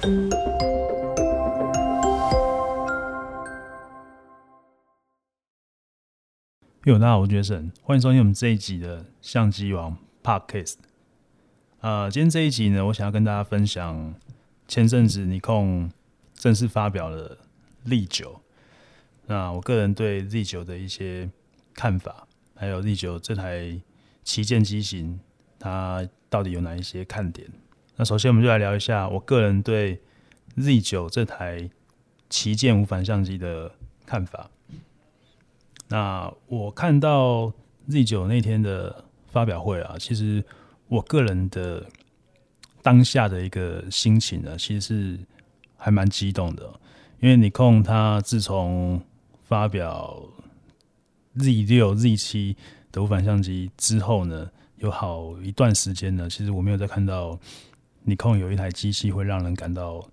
哟，大家好，我是杰森欢迎收听我们这一集的相机王 Podcast。呃，今天这一集呢，我想要跟大家分享前阵子尼康正式发表了 Z9。那我个人对 Z9 的一些看法，还有 Z9 这台旗舰机型，它到底有哪一些看点？那首先，我们就来聊一下我个人对 Z9 这台旗舰无反相机的看法。那我看到 Z9 那天的发表会啊，其实我个人的当下的一个心情呢，其实是还蛮激动的，因为尼康它自从发表 Z6、Z7 的无反相机之后呢，有好一段时间呢，其实我没有再看到尼康有一台机器会让人感到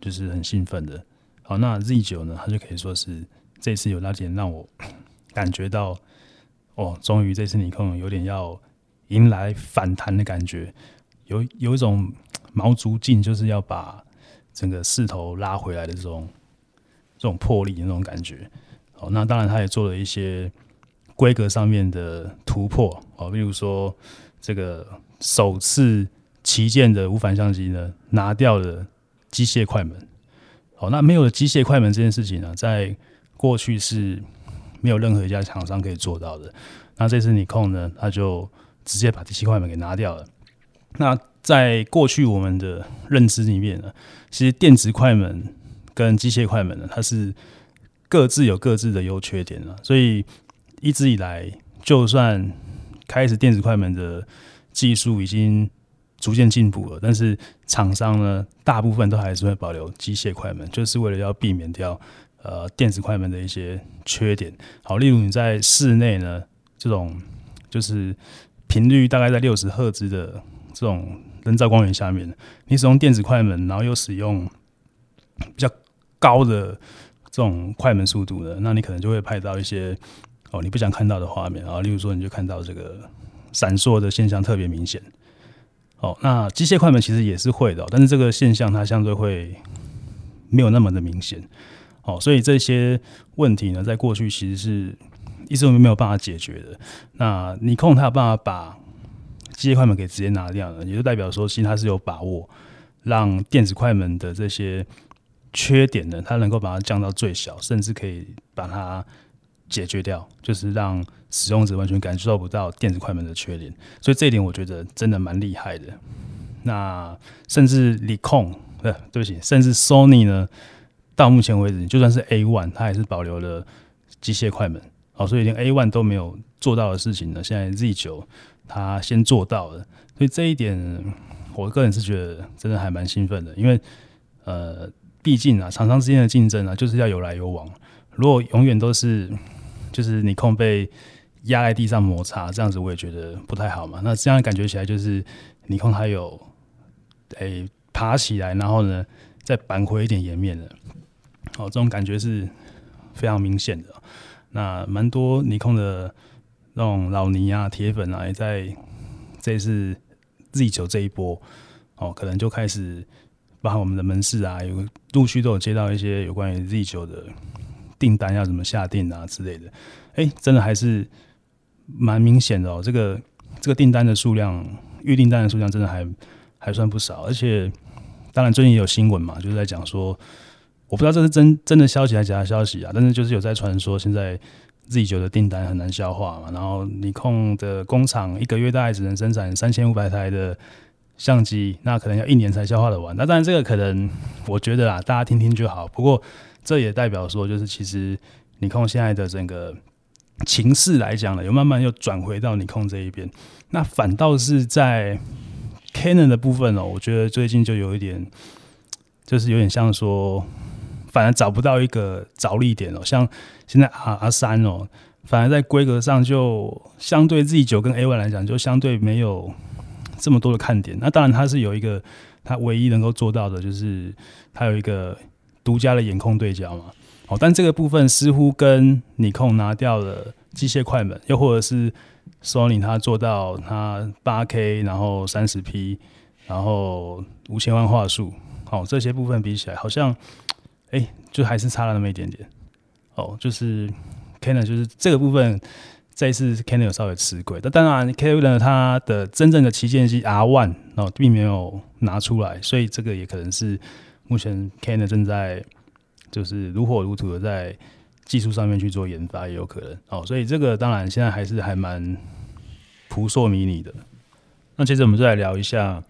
就是很兴奋的。好，那 Z9 呢，它就可以说是这次有那点让我。感觉到哦，终于这次尼康有点要迎来反弹的感觉，有有一种毛足劲，就是要把整个势头拉回来的这种这种魄力的那种感觉。哦，那当然他也做了一些规格上面的突破哦，比如说这个首次旗舰的无反相机呢，拿掉了机械快门。好，那没有了机械快门这件事情呢，在过去是。没有任何一家厂商可以做到的。那这次尼康呢，他就直接把机械快门给拿掉了。那在过去我们的认知里面呢，其实电子快门跟机械快门呢，它是各自有各自的优缺点了。所以一直以来，就算开始电子快门的技术已经逐渐进步了，但是厂商呢，大部分都还是会保留机械快门，就是为了要避免掉。呃，电子快门的一些缺点，好，例如你在室内呢，这种就是频率大概在六十赫兹的这种人造光源下面，你使用电子快门，然后又使用比较高的这种快门速度的，那你可能就会拍到一些哦你不想看到的画面啊，例如说你就看到这个闪烁的现象特别明显。哦，那机械快门其实也是会的，但是这个现象它相对会没有那么的明显。哦，所以这些问题呢，在过去其实是一直都没有办法解决的。那尼康它有办法把机械快门给直接拿掉了，也就代表说，其实它是有把握让电子快门的这些缺点呢，它能够把它降到最小，甚至可以把它解决掉，就是让使用者完全感受不到电子快门的缺点。所以这一点我觉得真的蛮厉害的。那甚至尼康，呃，对不起，甚至 Sony 呢？到目前为止，就算是 A one，它还是保留了机械快门。好，所以连 A one 都没有做到的事情呢，现在 Z 九它先做到了。所以这一点，我个人是觉得真的还蛮兴奋的，因为呃，毕竟啊，厂商之间的竞争啊，就是要有来有往。如果永远都是就是尼控被压在地上摩擦，这样子我也觉得不太好嘛。那这样感觉起来就是尼康它有诶、爬起来，然后呢再扳回一点颜面的。哦，这种感觉是非常明显的。那蛮多尼控的那种老尼啊、铁粉啊，也在这次 Z9 这一波，哦，可能就开始把我们的门市啊，有陆续都有接到一些有关于 Z9 的订单，要怎么下订啊之类的。哎、真的还是蛮明显的哦。这个这个订单的数量，预订单的数量，真的还还算不少。而且，当然最近也有新闻嘛，就是在讲说。我不知道这是真真的消息还是假消息啊，但是就是有在传说现在 Z9 的订单很难消化嘛，然后尼康的工厂一个月大概只能生产三千五百台的相机，那可能要一年才消化得完。那当然这个可能我觉得啊，大家听听就好。不过这也代表说，就是其实你控现在的整个情势来讲呢，又慢慢又转回到你控这一边。那反倒是在 Canon 的部分哦，我觉得最近就有一点，就是有点像说。反而找不到一个着力点哦，像现在 R R 三哦，反而在规格上就相对 Z 九跟 A one 来讲，就相对没有这么多的看点。那当然它是有一个，它唯一能够做到的就是它有一个独家的眼控对焦嘛。哦，但这个部分似乎跟尼康拿掉了机械快门，又或者是 Sony 它做到它八 K，然后三十 P，然后五千万画素。好、哦，这些部分比起来，好像哎、就还是差了那么一点点。哦，就是 Canon 就是这个部分，这一次 Canon 有稍微吃亏。但当然，Canon 它的真正的旗舰机 R One 哦，并没有拿出来，所以这个也可能是目前 Canon 正在就是如火如荼的在技术上面去做研发，也有可能哦。所以这个当然现在还是还蛮扑朔迷离的。那接着我们再来聊一下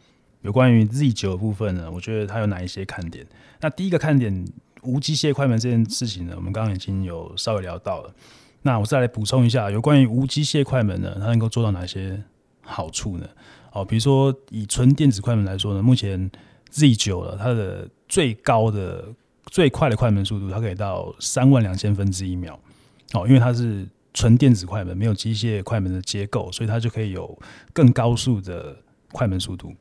有关于 Z 九部分呢，我觉得它有哪一些看点？那第一个看点，无机械快门这件事情呢，我们刚刚已经有稍微聊到了。那我再来补充一下，有关于无机械快门呢，它能够做到哪些好处呢？哦，比如说以纯电子快门来说呢，目前 Z 九了，它的最高的最快的快门速度，它可以到三万两千分之一秒。哦，因为它是。纯电子快门没有机械快门的结构，所以它就可以有更高速的快门速度。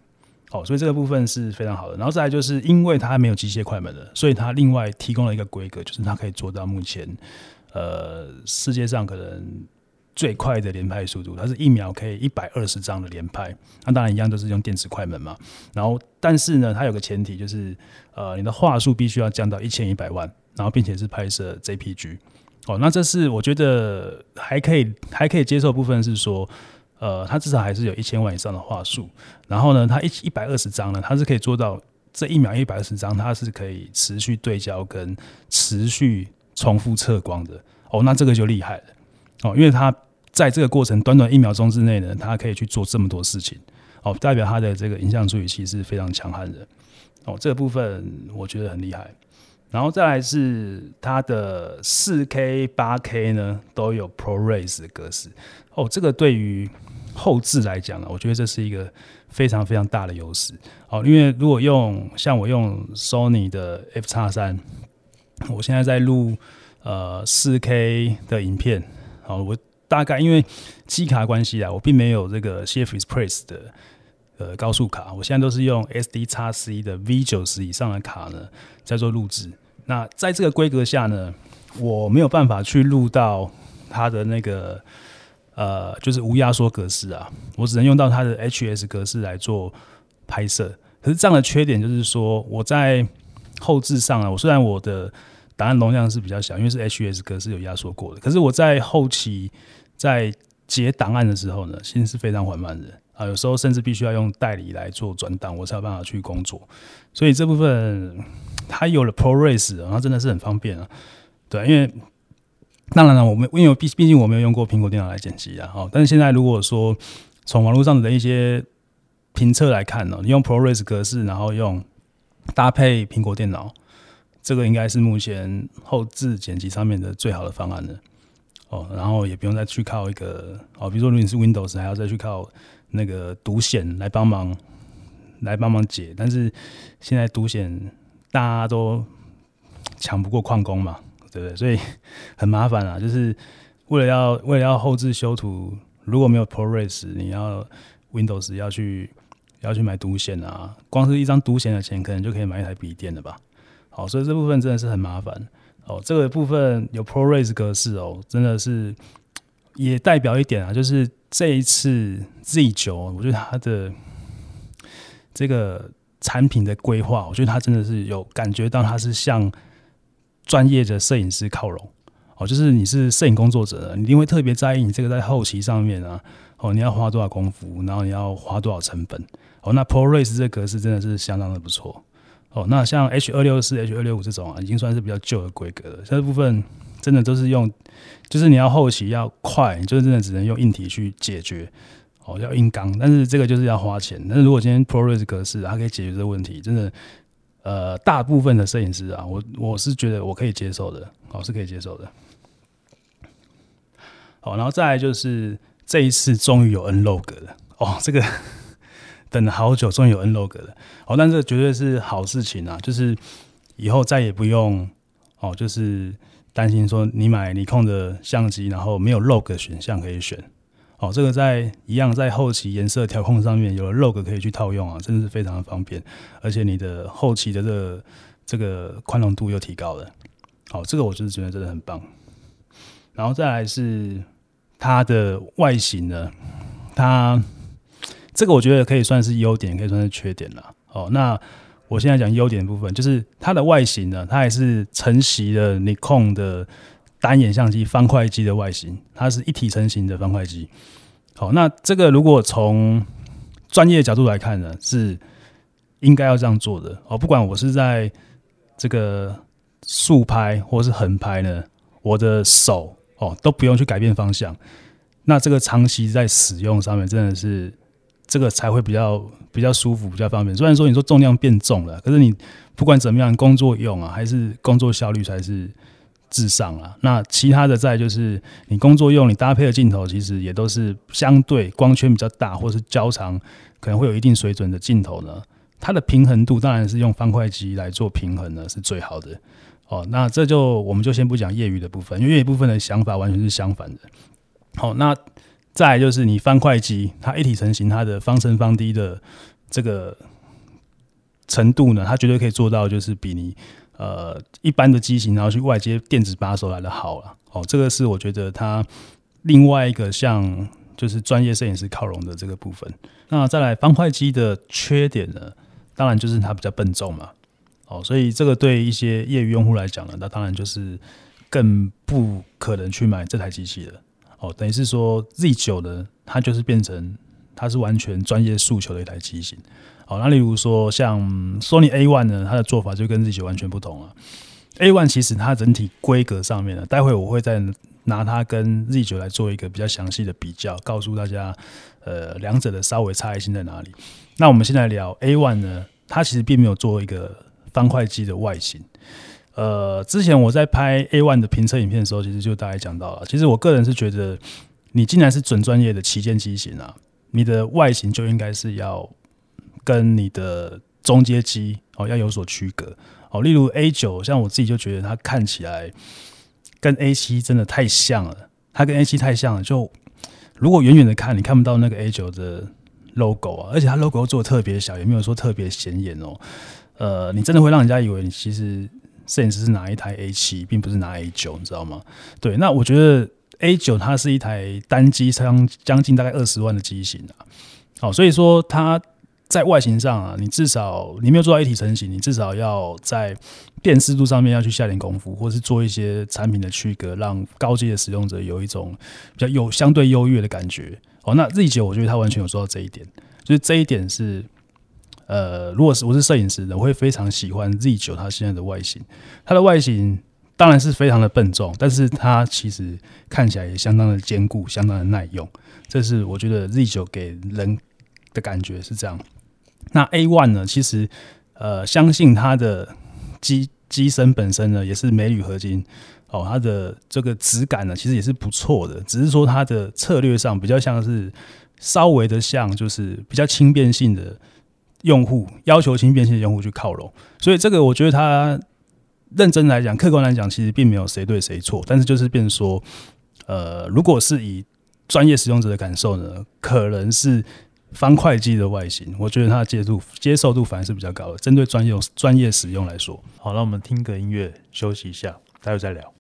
好，所以这个部分是非常好的。然后再来就是因为它没有机械快门了，所以它另外提供了一个规格，就是它可以做到目前呃世界上可能最快的连拍速度，它是一秒可以一百二十张的连拍。那当然一样都是用电子快门嘛。然后但是呢，它有个前提就是呃你的画素必须要降到一千一百万，然后并且是拍摄 JPG。哦，那这是我觉得还可以还可以接受的部分是说，呃，它至少还是有一千万以上的画素，然后呢，它一一百二十张呢，它是可以做到这一秒一百二十张，它是可以持续对焦跟持续重复测光的。哦，那这个就厉害了。哦，因为它在这个过程短短一秒钟之内呢，它可以去做这么多事情。哦，代表它的这个影像处理器是非常强悍的。哦，这个部分我觉得很厉害。然后再来是它的四 K、八 K 呢，都有 ProRes 的格式哦。这个对于后置来讲呢，我觉得这是一个非常非常大的优势哦。因为如果用像我用 Sony 的 F 叉三，我现在在录呃四 K 的影片，哦，我大概因为机卡关系啊，我并没有这个 CF Express 的呃高速卡，我现在都是用 SD x C 的 V 九十以上的卡呢。在做录制，那在这个规格下呢，我没有办法去录到它的那个呃，就是无压缩格式啊，我只能用到它的 HS 格式来做拍摄。可是这样的缺点就是说，我在后置上啊，我虽然我的档案容量是比较小，因为是 HS 格式有压缩过的，可是我在后期在截档案的时候呢，其实是非常缓慢的。啊，有时候甚至必须要用代理来做转档，我才有办法去工作。所以这部分它有了 ProRes，然后真的是很方便啊。对，因为当然了，我们因为毕毕竟我没有用过苹果电脑来剪辑啊。哈，但是现在如果说从网络上的一些评测来看呢，你用 ProRes 格式，然后用搭配苹果电脑，这个应该是目前后置剪辑上面的最好的方案了。哦，然后也不用再去靠一个哦，比如说如果你是 Windows，还要再去靠。那个独显来帮忙，来帮忙解，但是现在独显大家都抢不过矿工嘛，对不对？所以很麻烦啊，就是为了要为了要后置修图，如果没有 ProRes，你要 Windows 要去要去买独显啊，光是一张独显的钱，可能就可以买一台笔电了吧？好，所以这部分真的是很麻烦哦。这个部分有 ProRes 格式哦，真的是也代表一点啊，就是。这一次 Z 九，我觉得它的这个产品的规划，我觉得它真的是有感觉到它是向专业的摄影师靠拢哦，就是你是摄影工作者，你一定会特别在意你这个在后期上面啊，哦，你要花多少功夫，然后你要花多少成本哦。那 ProRes 这个格式真的是相当的不错哦。那像 H 二六四、H 二六五这种啊，已经算是比较旧的规格了，这部分。真的都是用，就是你要后期要快，你就是真的只能用硬体去解决，哦，要硬刚，但是这个就是要花钱。但是如果今天 ProRes 格式它可以解决这个问题，真的，呃，大部分的摄影师啊，我我是觉得我可以接受的，哦，是可以接受的。好，然后再来就是这一次终于有 N-Log 了，哦，这个等了好久，终于有 N-Log 了，哦，但这绝对是好事情啊，就是以后再也不用，哦，就是。担心说你买尼康的相机，然后没有 log 选项可以选，哦，这个在一样在后期颜色调控上面有了 log 可以去套用啊，真的是非常的方便，而且你的后期的这个这个宽容度又提高了，好，这个我就是觉得真的很棒。然后再来是它的外形呢，它这个我觉得可以算是优点，可以算是缺点了。哦，那我现在讲优点的部分，就是它的外形呢，它还是承袭了 Nikon 的单眼相机方块机的外形，它是一体成型的方块机。好，那这个如果从专业角度来看呢，是应该要这样做的哦。不管我是在这个竖拍或是横拍呢，我的手哦都不用去改变方向。那这个长期在使用上面，真的是这个才会比较。比较舒服，比较方便。虽然说你说重量变重了，可是你不管怎么样，工作用啊，还是工作效率才是至上啊。那其他的再就是你工作用，你搭配的镜头其实也都是相对光圈比较大，或是焦长可能会有一定水准的镜头呢。它的平衡度当然是用方块机来做平衡呢，是最好的。哦，那这就我们就先不讲业余的部分，因为业余部分的想法完全是相反的。好，那。再就是你方块机，它一体成型，它的方成方低的这个程度呢，它绝对可以做到，就是比你呃一般的机型，然后去外接电子把手来的好了。哦，这个是我觉得它另外一个向就是专业摄影师靠拢的这个部分。那再来方块机的缺点呢，当然就是它比较笨重嘛。哦，所以这个对一些业余用户来讲呢，那当然就是更不可能去买这台机器了。哦，等于是说 Z 九呢，它就是变成它是完全专业诉求的一台机型。好，那例如说像 Sony A one 呢，它的做法就跟 Z 九完全不同了。A one 其实它整体规格上面呢，待会我会再拿它跟 Z 九来做一个比较详细的比较，告诉大家呃两者的稍微差异性在哪里。那我们现在聊 A one 呢，它其实并没有做一个方块机的外形。呃，之前我在拍 A1 的评测影片的时候，其实就大概讲到了。其实我个人是觉得，你既然是准专业的旗舰机型啊，你的外形就应该是要跟你的中阶机哦要有所区隔哦。例如 A9，像我自己就觉得它看起来跟 A7 真的太像了，它跟 A7 太像了。就如果远远的看，你看不到那个 A9 的 logo 啊，而且它 logo 做的特别小，也没有说特别显眼哦。呃，你真的会让人家以为你其实。摄影师是拿一台 A 七，并不是拿 A 九，你知道吗？对，那我觉得 A 九它是一台单机相将近大概二十万的机型啊，好，所以说它在外形上啊，你至少你没有做到一体成型，你至少要在辨识度上面要去下点功夫，或是做一些产品的区隔，让高阶的使用者有一种比较有相对优越的感觉。哦，那 Z 九我觉得它完全有做到这一点，就是这一点是。呃，如果是我是摄影师的，我会非常喜欢 Z9 它现在的外形。它的外形当然是非常的笨重，但是它其实看起来也相当的坚固，相当的耐用。这是我觉得 Z9 给人的感觉是这样。那 A one 呢？其实呃，相信它的机机身本身呢也是镁铝合金哦，它的这个质感呢其实也是不错的，只是说它的策略上比较像是稍微的像，就是比较轻便性的。用户要求轻便性的用户去靠拢，所以这个我觉得他认真来讲，客观来讲，其实并没有谁对谁错，但是就是变说，呃，如果是以专业使用者的感受呢，可能是方块机的外形，我觉得它的接受接受度反而是比较高的。针对专业专业使用来说，好，那我们听个音乐休息一下，待会再聊。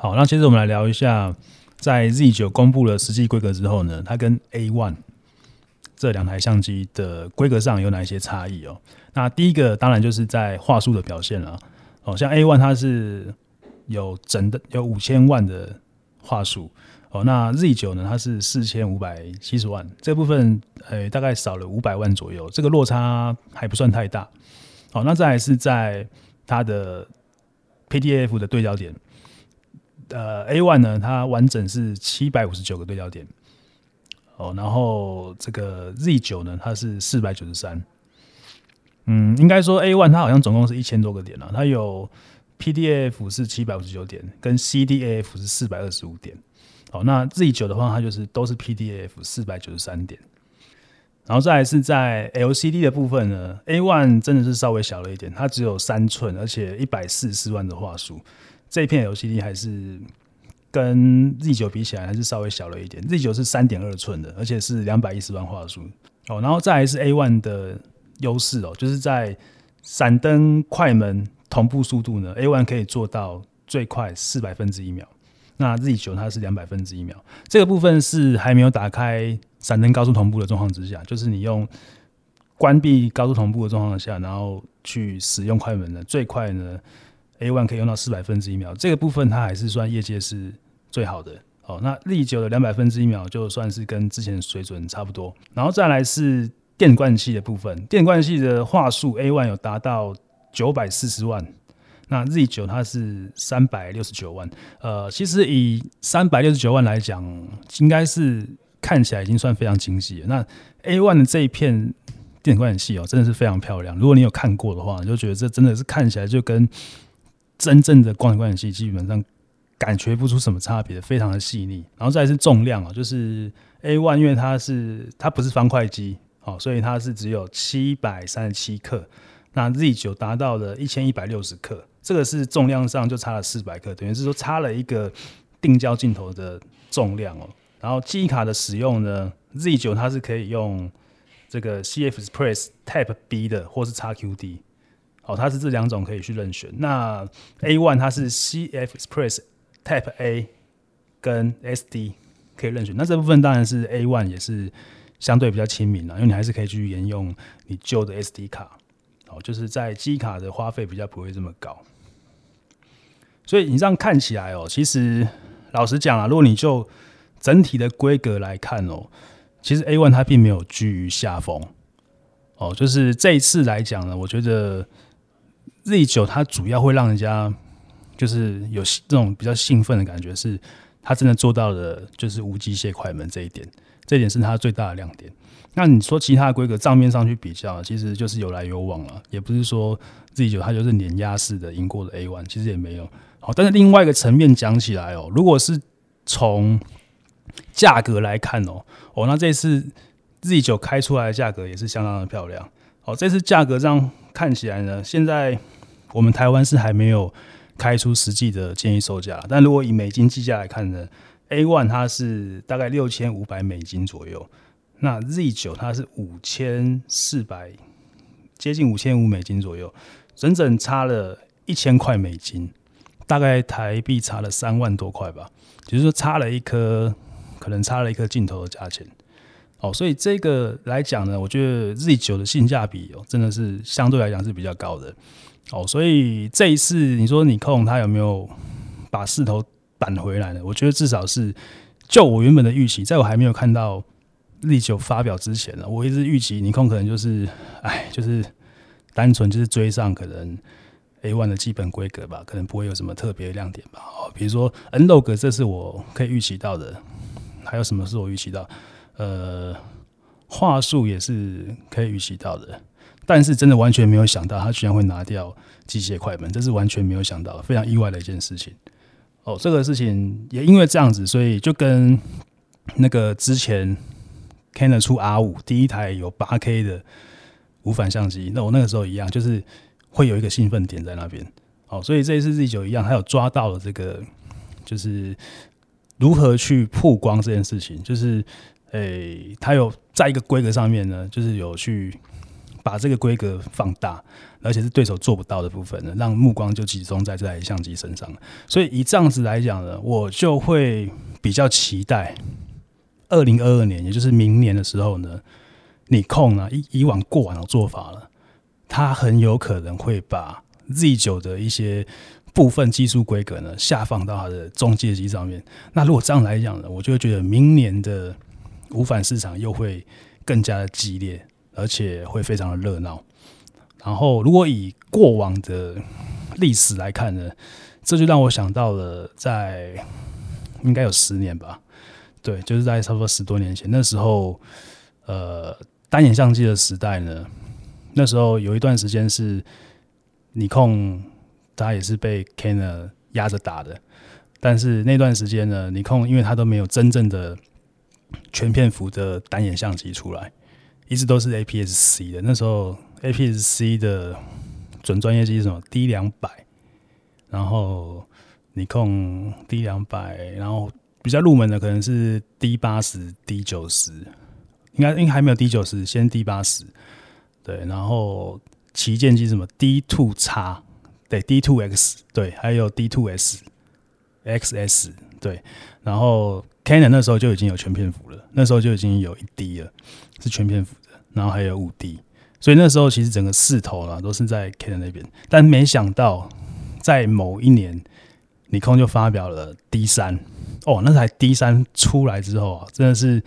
好，那接着我们来聊一下，在 Z 九公布了实际规格之后呢，它跟 A one 这两台相机的规格上有哪一些差异哦？那第一个当然就是在画素的表现了。哦，像 A one 它是有整的有五千万的画素。哦，那 Z 九呢？它是四千五百七十万，这部分呃、大概少了五百万左右，这个落差还不算太大。好，那再来是在它的 P D F 的对焦点，呃 A one 呢，它完整是七百五十九个对焦点。哦，然后这个 Z 九呢，它是四百九十三。嗯，应该说 A one 它好像总共是一千多个点了，它有 PDF 是七百五十九点，跟 CDAF 是四百二十五点。好，那 Z 九的话，它就是都是 PDF 四百九十三点，然后再来是在 LCD 的部分呢，A one 真的是稍微小了一点，它只有三寸，而且一百四十四万的画素，这一片 LCD 还是跟 Z 九比起来还是稍微小了一点，Z 九是三点二寸的，而且是两百一十万画素。哦，然后再来是 A one 的优势哦，就是在闪灯快门同步速度呢，A one 可以做到最快四百分之一秒。那 Z 九它是两百分之一秒，这个部分是还没有打开闪灯高速同步的状况之下，就是你用关闭高速同步的状况下，然后去使用快门的最快呢，A one 可以用到四百分之一秒，这个部分它还是算业界是最好的。哦，那 Z 九的两百分之一秒就算是跟之前水准差不多。然后再来是电灌器的部分，电灌器的话术 A one 有达到九百四十万。那 Z 九它是三百六十九万，呃，其实以三百六十九万来讲，应该是看起来已经算非常精细了。那 A one 的这一片电子观景器哦，真的是非常漂亮。如果你有看过的话，你就觉得这真的是看起来就跟真正的光学观景器基本上感觉不出什么差别，非常的细腻。然后再是重量啊，就是 A one 因为它是它不是方块机，哦，所以它是只有七百三十七克。那 Z 九达到了一千一百六十克。这个是重量上就差了四百克，等于是说差了一个定焦镜头的重量哦。然后记忆卡的使用呢，Z 九它是可以用这个 CF Express Type B 的，或是 XQD，哦，它是这两种可以去任选。那 A One 它是 CF Express Type A 跟 SD 可以任选。那这部分当然是 A One 也是相对比较亲民了，因为你还是可以继续沿用你旧的 SD 卡，哦，就是在机卡的花费比较不会这么高。所以你这样看起来哦，其实老实讲啊，如果你就整体的规格来看哦，其实 A one 它并没有居于下风哦。就是这一次来讲呢，我觉得 Z 九它主要会让人家就是有这种比较兴奋的感觉，是它真的做到了就是无机械快门这一点，这一点是它最大的亮点。那你说其他的规格账面上去比较，其实就是有来有往了，也不是说 Z 九它就是碾压式的赢过了 A one，其实也没有。好，但是另外一个层面讲起来哦，如果是从价格来看哦，哦，那这次 Z 九开出来的价格也是相当的漂亮。好，这次价格上看起来呢，现在我们台湾是还没有开出实际的建议售价，但如果以美金计价来看呢，A one 它是大概六千五百美金左右，那 Z 九它是五千四百，接近五千五美金左右，整整差了一千块美金。大概台币差了三万多块吧，就是说差了一颗，可能差了一颗镜头的价钱。哦，所以这个来讲呢，我觉得 Z 九的性价比哦，真的是相对来讲是比较高的。哦，所以这一次你说你控它有没有把势头扳回来呢？我觉得至少是就我原本的预期，在我还没有看到 Z 九发表之前呢，我一直预期你控可能就是，哎，就是单纯就是追上可能。A one 的基本规格吧，可能不会有什么特别亮点吧。哦，比如说 N-Log，这是我可以预期到的。还有什么是我预期到？呃，画素也是可以预期到的。但是真的完全没有想到，他居然会拿掉机械快门，这是完全没有想到，非常意外的一件事情。哦，这个事情也因为这样子，所以就跟那个之前 Canon 出 R 五第一台有八 K 的无反相机，那我那个时候一样，就是。会有一个兴奋点在那边，好，所以这一次 Z 九一样，它有抓到了这个，就是如何去曝光这件事情，就是诶，它有在一个规格上面呢，就是有去把这个规格放大，而且是对手做不到的部分呢，让目光就集中在这台相机身上。所以以这样子来讲呢，我就会比较期待二零二二年，也就是明年的时候呢，尼康呢以以往过往的做法了，它很有可能会把 Z 九的一些部分技术规格呢下放到它的中阶机上面。那如果这样来讲呢，我就会觉得明年的无反市场又会更加的激烈。而且会非常的热闹。然后，如果以过往的历史来看呢，这就让我想到了在应该有十年吧，对，就是在差不多十多年前，那时候，呃，单眼相机的时代呢，那时候有一段时间是尼康，它也是被 Canon 压着打的。但是那段时间呢，尼康因为它都没有真正的全片幅的单眼相机出来。一直都是 APS-C 的，那时候 APS-C 的准专业机是什么？D 两百，然后尼康 D 两百，然后比较入门的可能是 D 八十、D 九十，应该应该还没有 D 九十，先 D 八十，对，然后旗舰机什么？D two 叉，对，D two X，对，还有 D two S、XS，对，然后 Canon 那时候就已经有全片幅了，那时候就已经有一 D 了。是全片幅的，然后还有五 D，所以那时候其实整个势头啦都是在 Canon 那边，但没想到在某一年，尼康就发表了 D 三哦，那台 D 三出来之后啊，真的是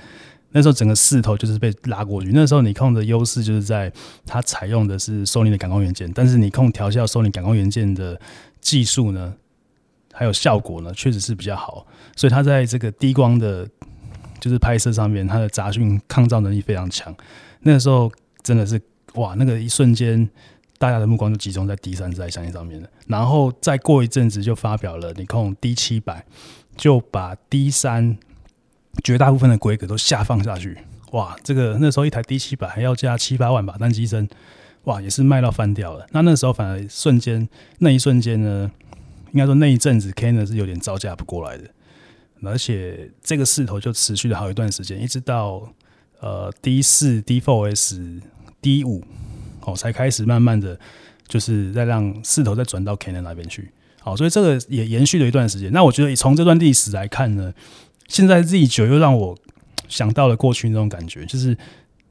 那时候整个势头就是被拉过去。那时候尼康的优势就是在它采用的是 Sony 的感光元件，但是尼康调校 Sony 感光元件的技术呢，还有效果呢，确实是比较好，所以它在这个低光的。就是拍摄上面，它的杂讯抗噪能力非常强。那个时候真的是哇，那个一瞬间，大家的目光就集中在 D 三这台相机上面了。然后再过一阵子，就发表了尼康 D 七百，就把 D 三绝大部分的规格都下放下去。哇，这个那时候一台 D 七百还要加七八万吧单机身，哇，也是卖到翻掉了。那那时候反而瞬间，那一瞬间呢，应该说那一阵子，Canon 是有点招架不过来的。而且这个势头就持续了好一段时间，一直到呃 D 四、D4S、D 五哦，才开始慢慢的就是在让势头再转到 Canon 那边去。好，所以这个也延续了一段时间。那我觉得从这段历史来看呢，现在 Z 九又让我想到了过去那种感觉，就是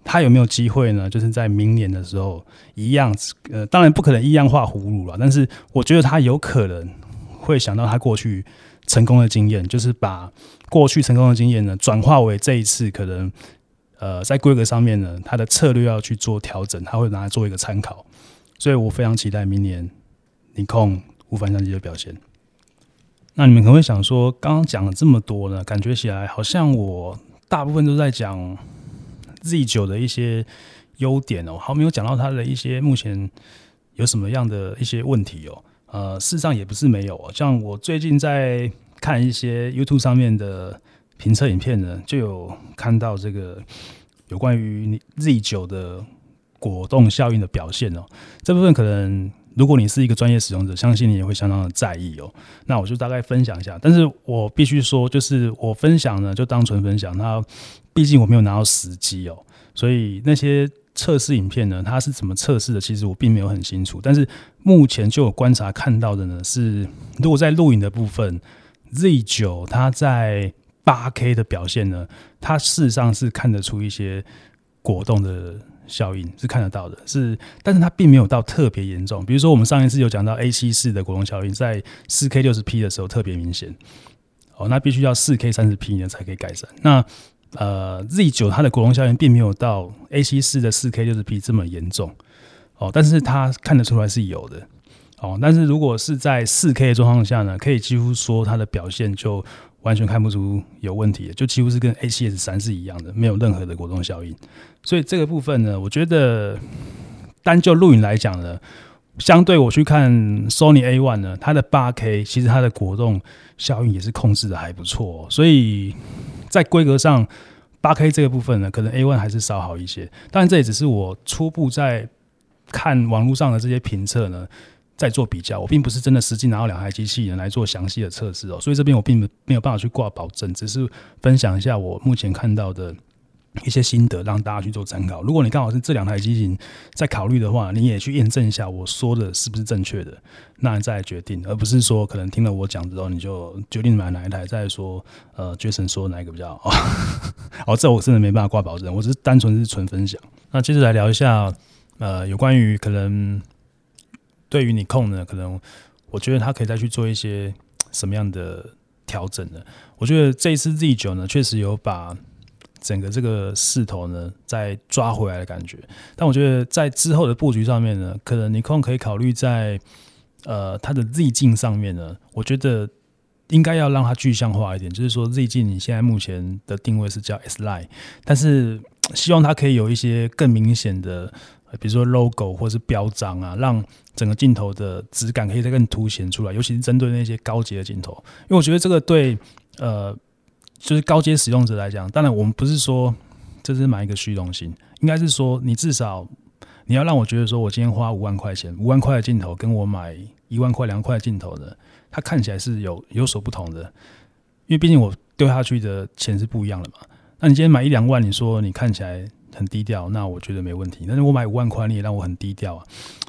它有没有机会呢？就是在明年的时候一样，呃，当然不可能一样画葫芦了，但是我觉得它有可能会想到它过去。成功的经验就是把过去成功的经验呢转化为这一次可能呃在规格上面呢，它的策略要去做调整，它会拿来做一个参考，所以我非常期待明年尼康无反相机的表现。那你们可能会想说，刚刚讲了这么多呢，感觉起来好像我大部分都在讲 Z 九的一些优点哦，好没有讲到它的一些目前有什么样的一些问题哦。呃，事实上也不是没有哦，像我最近在看一些 YouTube 上面的评测影片呢，就有看到这个有关于 Z9 的果冻效应的表现哦。这部分可能如果你是一个专业使用者，相信你也会相当的在意哦。那我就大概分享一下，但是我必须说，就是我分享呢，就当纯分享。那毕竟我没有拿到实机哦，所以那些。测试影片呢，它是怎么测试的？其实我并没有很清楚。但是目前就有观察看到的呢，是如果在录影的部分，Z9 它在八 K 的表现呢，它事实上是看得出一些果冻的效应，是看得到的。是，但是它并没有到特别严重。比如说我们上一次有讲到 A7 的果冻效应，在四 K 六十 P 的时候特别明显。哦，那必须要四 K 三十 P 呢才可以改善。那呃，Z 九它的果冻效应并没有到 A 七四的四 K 六十 P 这么严重哦，但是它看得出来是有的哦。但是如果是在四 K 的状况下呢，可以几乎说它的表现就完全看不出有问题，就几乎是跟 A 七 S 三是一样的，没有任何的果冻效应。所以这个部分呢，我觉得单就录影来讲呢，相对我去看 Sony A one 呢，它的八 K 其实它的果冻效应也是控制的还不错，所以。在规格上，八 K 这个部分呢，可能 A one 还是稍好一些。当然，这也只是我初步在看网络上的这些评测呢，在做比较。我并不是真的实际拿到两台机器人来做详细的测试哦，所以这边我并没有办法去挂保证，只是分享一下我目前看到的一些心得让大家去做参考。如果你刚好是这两台机型在考虑的话，你也去验证一下我说的是不是正确的，那你再决定，而不是说可能听了我讲之后你就决定买哪一台，再说呃，Jason 说哪一个比较好。哦，这我真的没办法挂保证，我只是单纯是纯分享。那接着来聊一下呃，有关于可能对于你控呢，可能我觉得他可以再去做一些什么样的调整呢？我觉得这一次 Z9 呢，确实有把。整个这个势头呢，再抓回来的感觉，但我觉得在之后的布局上面呢，可能尼康可以考虑在呃它的 Z 镜上面呢，我觉得应该要让它具象化一点，就是说 Z 镜你现在目前的定位是叫 S Line，但是希望它可以有一些更明显的，比如说 logo 或是标章啊，让整个镜头的质感可以再更凸显出来，尤其是针对那些高级的镜头，因为我觉得这个对呃。就是高阶使用者来讲，当然我们不是说这是买一个虚荣心，应该是说你至少你要让我觉得说，我今天花五万块钱，五万块的镜头，跟我买一万块、两块的镜头的，它看起来是有有所不同的，因为毕竟我丢下去的钱是不一样的嘛。那你今天买一两万，你说你看起来很低调，那我觉得没问题。但是我买五万块，你也让我很低调啊。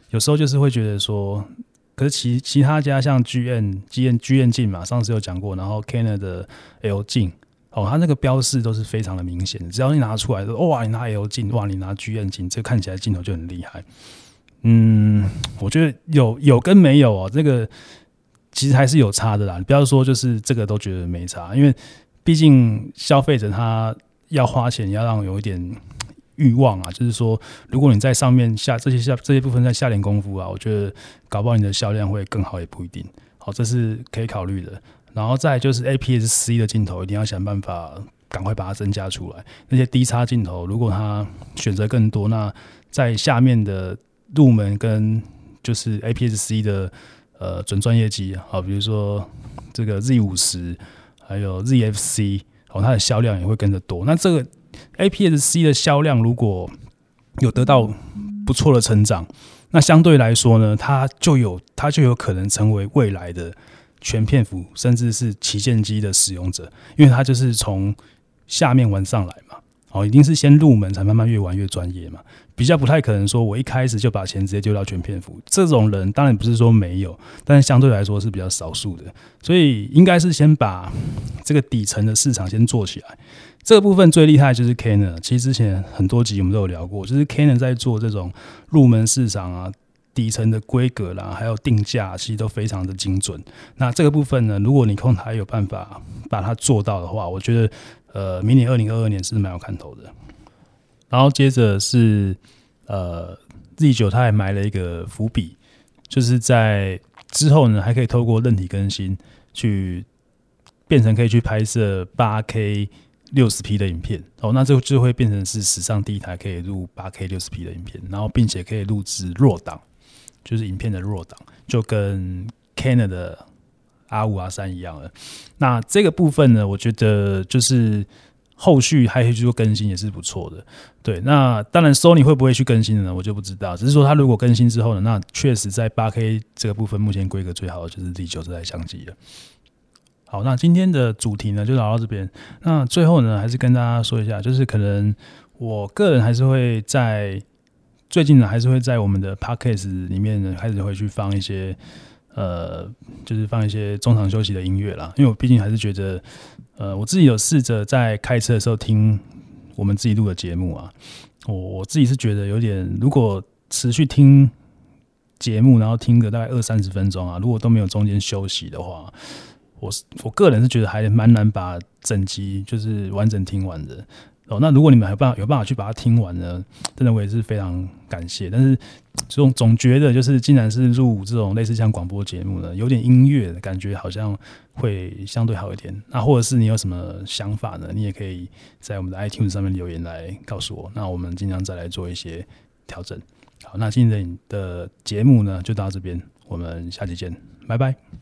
有时候就是会觉得说。可是其其他家像 GM、GM、GM 镜嘛，上次有讲过，然后 Canon 的 L 镜哦，它那个标示都是非常的明显，只要你拿出来说，哇，你拿 L 镜，哇，你拿 GM 镜，这看起来镜头就很厉害。嗯，我觉得有有跟没有哦，这个其实还是有差的啦。你不要说就是这个都觉得没差，因为毕竟消费者他要花钱，要让有一点。欲望啊，就是说，如果你在上面下这些下这些部分再下点功夫啊，我觉得搞不好你的销量会更好，也不一定。好，这是可以考虑的。然后再就是 APS-C 的镜头，一定要想办法赶快把它增加出来。那些低差镜头，如果它选择更多，那在下面的入门跟就是 APS-C 的呃准专业机啊，好，比如说这个 Z 五十，还有 ZFC，好，它的销量也会跟着多。那这个。APS-C 的销量如果有得到不错的成长，那相对来说呢，它就有它就有可能成为未来的全片幅甚至是旗舰机的使用者，因为他就是从下面玩上来嘛。哦，一定是先入门才慢慢越玩越专业嘛，比较不太可能说我一开始就把钱直接丢到全片幅，这种人当然不是说没有，但是相对来说是比较少数的，所以应该是先把这个底层的市场先做起来。这个部分最厉害就是 Canon，其实之前很多集我们都有聊过，就是 Canon 在做这种入门市场啊，底层的规格啦，还有定价，其实都非常的精准。那这个部分呢，如果你康台有办法把它做到的话，我觉得。呃，明年二零二二年是蛮有看头的。然后接着是呃，Z 九它还埋了一个伏笔，就是在之后呢，还可以透过韧体更新去变成可以去拍摄八 K 六十 P 的影片哦。那这就会变成是史上第一台可以录八 K 六十 P 的影片，然后并且可以录制 RAW 档，就是影片的弱档，就跟 Canon 的。R 五 R 三一样了，那这个部分呢，我觉得就是后续还可以去做更新，也是不错的。对，那当然 Sony 会不会去更新呢？我就不知道。只是说，它如果更新之后呢，那确实在八 K 这个部分，目前规格最好的就是第九这台相机了。好，那今天的主题呢，就聊到这边。那最后呢，还是跟大家说一下，就是可能我个人还是会在最近呢，还是会在我们的 Podcast 里面呢，开始会去放一些。呃，就是放一些中场休息的音乐啦，因为我毕竟还是觉得，呃，我自己有试着在开车的时候听我们自己录的节目啊，我我自己是觉得有点，如果持续听节目，然后听个大概二三十分钟啊，如果都没有中间休息的话，我是我个人是觉得还蛮难把整集就是完整听完的。哦，那如果你们有办法有办法去把它听完呢？真的我也是非常感谢。但是这种总觉得就是，既然是录这种类似像广播节目呢，有点音乐的感觉，好像会相对好一点。那或者是你有什么想法呢？你也可以在我们的 iTunes 上面留言来告诉我。那我们尽量再来做一些调整。好，那今天的节目呢就到这边，我们下期见，拜拜。